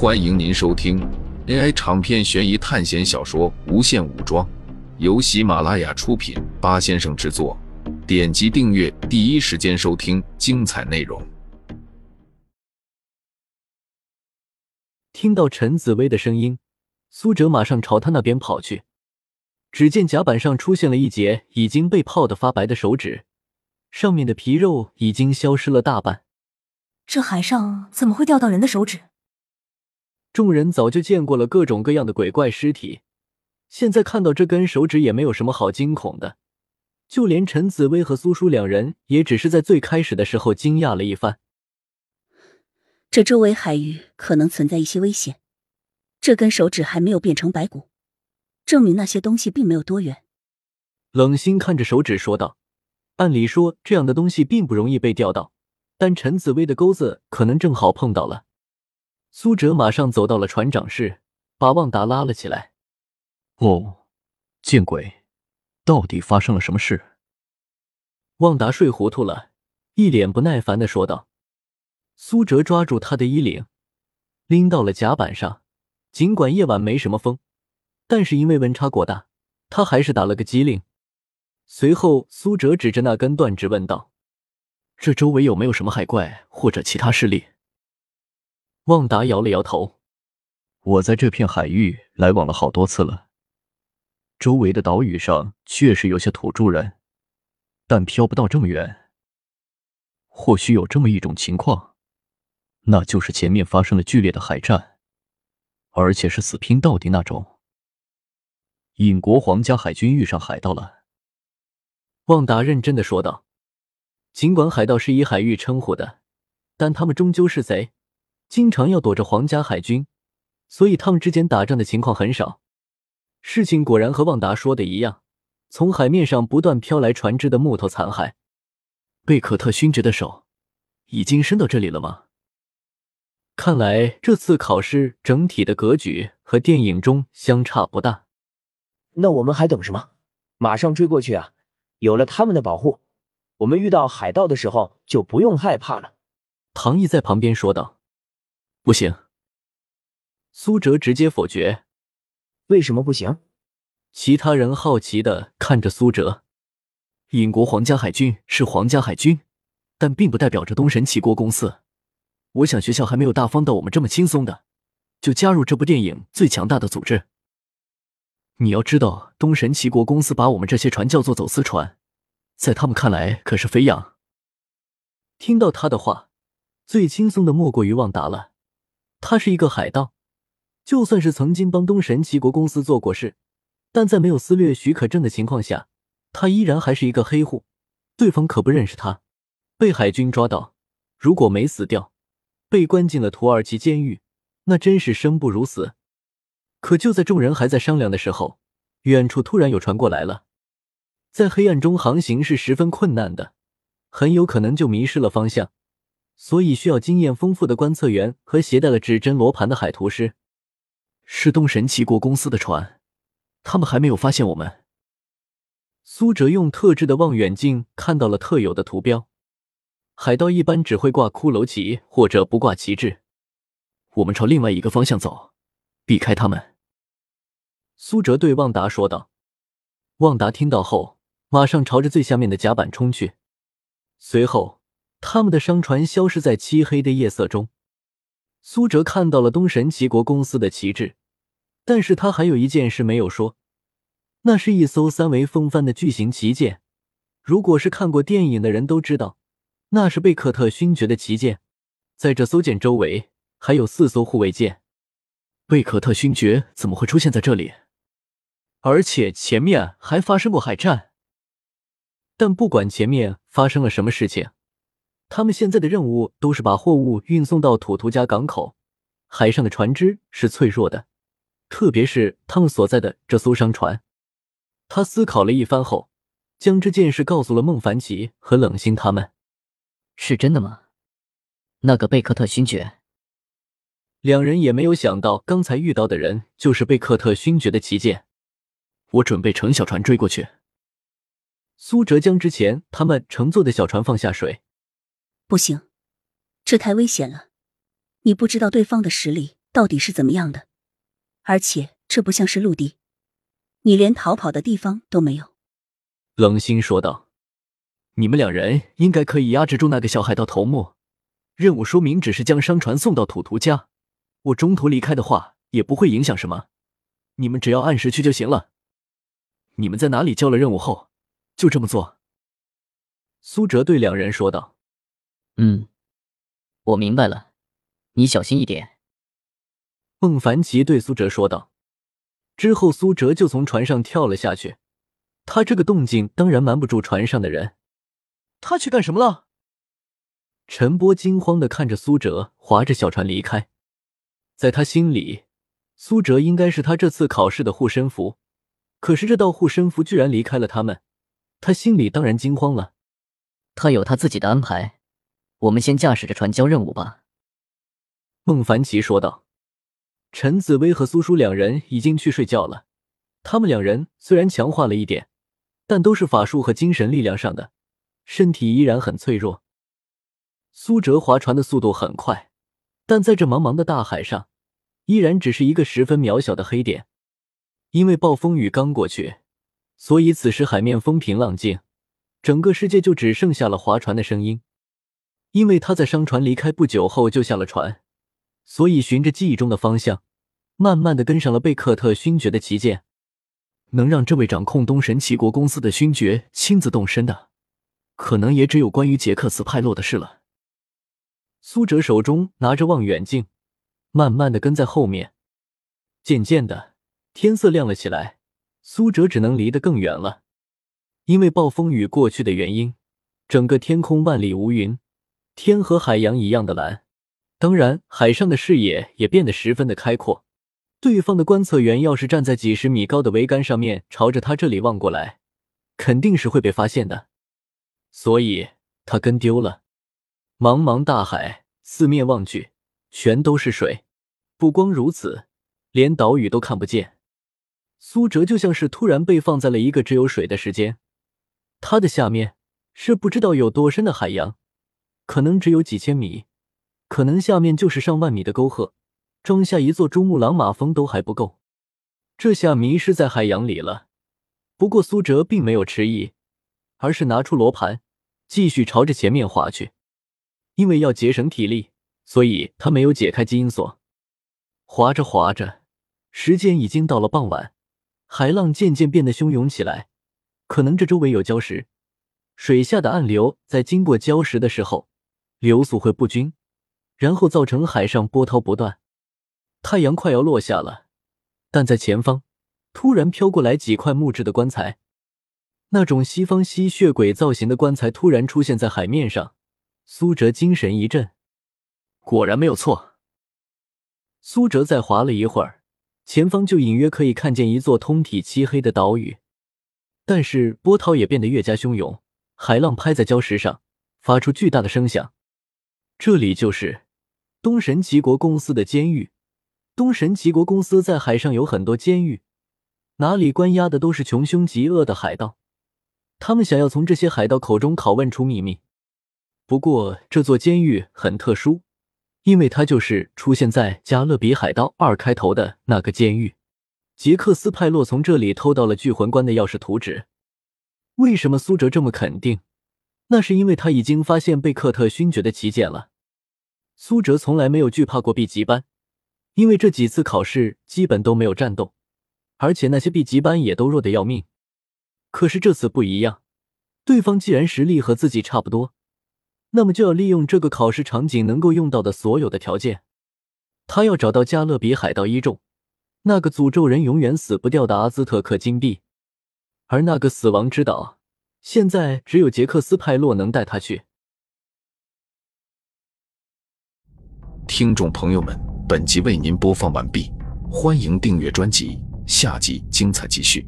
欢迎您收听 AI 长篇悬疑探险小说《无限武装》，由喜马拉雅出品，八先生制作。点击订阅，第一时间收听精彩内容。听到陈紫薇的声音，苏哲马上朝他那边跑去。只见甲板上出现了一截已经被泡得发白的手指，上面的皮肉已经消失了大半。这海上怎么会掉到人的手指？众人早就见过了各种各样的鬼怪尸体，现在看到这根手指也没有什么好惊恐的。就连陈紫薇和苏叔两人也只是在最开始的时候惊讶了一番。这周围海域可能存在一些危险，这根手指还没有变成白骨，证明那些东西并没有多远。冷心看着手指说道：“按理说这样的东西并不容易被钓到，但陈紫薇的钩子可能正好碰到了。”苏哲马上走到了船长室，把旺达拉了起来。哦，见鬼！到底发生了什么事？旺达睡糊涂了，一脸不耐烦的说道。苏哲抓住他的衣领，拎到了甲板上。尽管夜晚没什么风，但是因为温差过大，他还是打了个激灵。随后，苏哲指着那根断指问道：“这周围有没有什么海怪或者其他势力？”旺达摇了摇头：“我在这片海域来往了好多次了，周围的岛屿上确实有些土著人，但漂不到这么远。或许有这么一种情况，那就是前面发生了剧烈的海战，而且是死拼到底那种。尹国皇家海军遇上海盗了。”旺达认真的说道：“尽管海盗是以海域称呼的，但他们终究是贼。”经常要躲着皇家海军，所以他们之间打仗的情况很少。事情果然和旺达说的一样，从海面上不断飘来船只的木头残骸。贝克特勋爵的手已经伸到这里了吗？看来这次考试整体的格局和电影中相差不大。那我们还等什么？马上追过去啊！有了他们的保护，我们遇到海盗的时候就不用害怕了。唐毅在旁边说道。不行，苏哲直接否决。为什么不行？其他人好奇的看着苏哲。英国皇家海军是皇家海军，但并不代表着东神齐国公司。我想学校还没有大方到我们这么轻松的就加入这部电影最强大的组织。你要知道，东神齐国公司把我们这些船叫做走私船，在他们看来可是肥羊。听到他的话，最轻松的莫过于旺达了。他是一个海盗，就算是曾经帮东神齐国公司做过事，但在没有私掠许可证的情况下，他依然还是一个黑户。对方可不认识他，被海军抓到，如果没死掉，被关进了土耳其监狱，那真是生不如死。可就在众人还在商量的时候，远处突然有船过来了。在黑暗中航行是十分困难的，很有可能就迷失了方向。所以需要经验丰富的观测员和携带了指针罗盘的海图师。是东神齐国公司的船，他们还没有发现我们。苏哲用特制的望远镜看到了特有的图标。海盗一般只会挂骷髅旗或者不挂旗帜。我们朝另外一个方向走，避开他们。苏哲对旺达说道。旺达听到后，马上朝着最下面的甲板冲去，随后。他们的商船消失在漆黑的夜色中。苏哲看到了东神齐国公司的旗帜，但是他还有一件事没有说，那是一艘三维风帆的巨型旗舰。如果是看过电影的人都知道，那是贝克特勋爵的旗舰。在这艘舰周围还有四艘护卫舰。贝克特勋爵怎么会出现在这里？而且前面还发生过海战。但不管前面发生了什么事情。他们现在的任务都是把货物运送到土图加港口。海上的船只是脆弱的，特别是他们所在的这艘商船。他思考了一番后，将这件事告诉了孟凡奇和冷星他们。是真的吗？那个贝克特勋爵？两人也没有想到，刚才遇到的人就是贝克特勋爵的旗舰。我准备乘小船追过去。苏哲将之前他们乘坐的小船放下水。不行，这太危险了。你不知道对方的实力到。底是怎么样的。而且这不像是陆地，你连逃跑的地方都没有。”冷心说道，“你们两人应该可以压制住那个小海盗头目。任务说明只是将商船送到土图家，我中途离开的话也不会影响什么。你们只要按时去就行了。你们在哪里交了任务后，就这么做。”苏哲对两人说道。“嗯，我明白了，你小心一点。”孟凡奇对苏哲说道。之后，苏哲就从船上跳了下去。他这个动静当然瞒不住船上的人。他去干什么了？陈波惊慌的看着苏哲划着小船离开，在他心里，苏哲应该是他这次考试的护身符。可是这道护身符居然离开了他们，他心里当然惊慌了。他有他自己的安排，我们先驾驶着船交任务吧。”孟凡奇说道。陈紫薇和苏叔两人已经去睡觉了。他们两人虽然强化了一点，但都是法术和精神力量上的，身体依然很脆弱。苏哲划船的速度很快，但在这茫茫的大海上，依然只是一个十分渺小的黑点。因为暴风雨刚过去，所以此时海面风平浪静，整个世界就只剩下了划船的声音。因为他在商船离开不久后就下了船，所以循着记忆中的方向，慢慢的跟上了贝克特勋爵的旗舰。能让这位掌控东神齐国公司的勋爵亲自动身的，可能也只有关于杰克斯派洛的事了。苏哲手中拿着望远镜，慢慢的跟在后面，渐渐的。天色亮了起来，苏哲只能离得更远了，因为暴风雨过去的原因，整个天空万里无云，天和海洋一样的蓝。当然，海上的视野也变得十分的开阔。对方的观测员要是站在几十米高的桅杆上面，朝着他这里望过来，肯定是会被发现的。所以他跟丢了。茫茫大海，四面望去，全都是水。不光如此，连岛屿都看不见。苏哲就像是突然被放在了一个只有水的时间，他的下面是不知道有多深的海洋，可能只有几千米，可能下面就是上万米的沟壑，装下一座珠穆朗玛峰都还不够。这下迷失在海洋里了。不过苏哲并没有迟疑，而是拿出罗盘，继续朝着前面划去。因为要节省体力，所以他没有解开基因锁。划着划着，时间已经到了傍晚。海浪渐渐变得汹涌起来，可能这周围有礁石，水下的暗流在经过礁石的时候，流速会不均，然后造成海上波涛不断。太阳快要落下了，但在前方突然飘过来几块木质的棺材，那种西方吸血鬼造型的棺材突然出现在海面上。苏哲精神一振，果然没有错。苏哲再划了一会儿。前方就隐约可以看见一座通体漆黑的岛屿，但是波涛也变得越加汹涌，海浪拍在礁石上，发出巨大的声响。这里就是东神齐国公司的监狱。东神齐国公司在海上有很多监狱，哪里关押的都是穷凶极恶的海盗，他们想要从这些海盗口中拷问出秘密。不过这座监狱很特殊。因为它就是出现在《加勒比海盗二》开头的那个监狱，杰克斯派洛从这里偷到了聚魂棺的钥匙图纸。为什么苏哲这么肯定？那是因为他已经发现贝克特勋爵的旗舰了。苏哲从来没有惧怕过 B 级班，因为这几次考试基本都没有战斗，而且那些 B 级班也都弱得要命。可是这次不一样，对方既然实力和自己差不多。那么就要利用这个考试场景能够用到的所有的条件。他要找到加勒比海盗一众，那个诅咒人永远死不掉的阿兹特克金币，而那个死亡之岛，现在只有杰克斯派洛能带他去。听众朋友们，本集为您播放完毕，欢迎订阅专辑，下集精彩继续。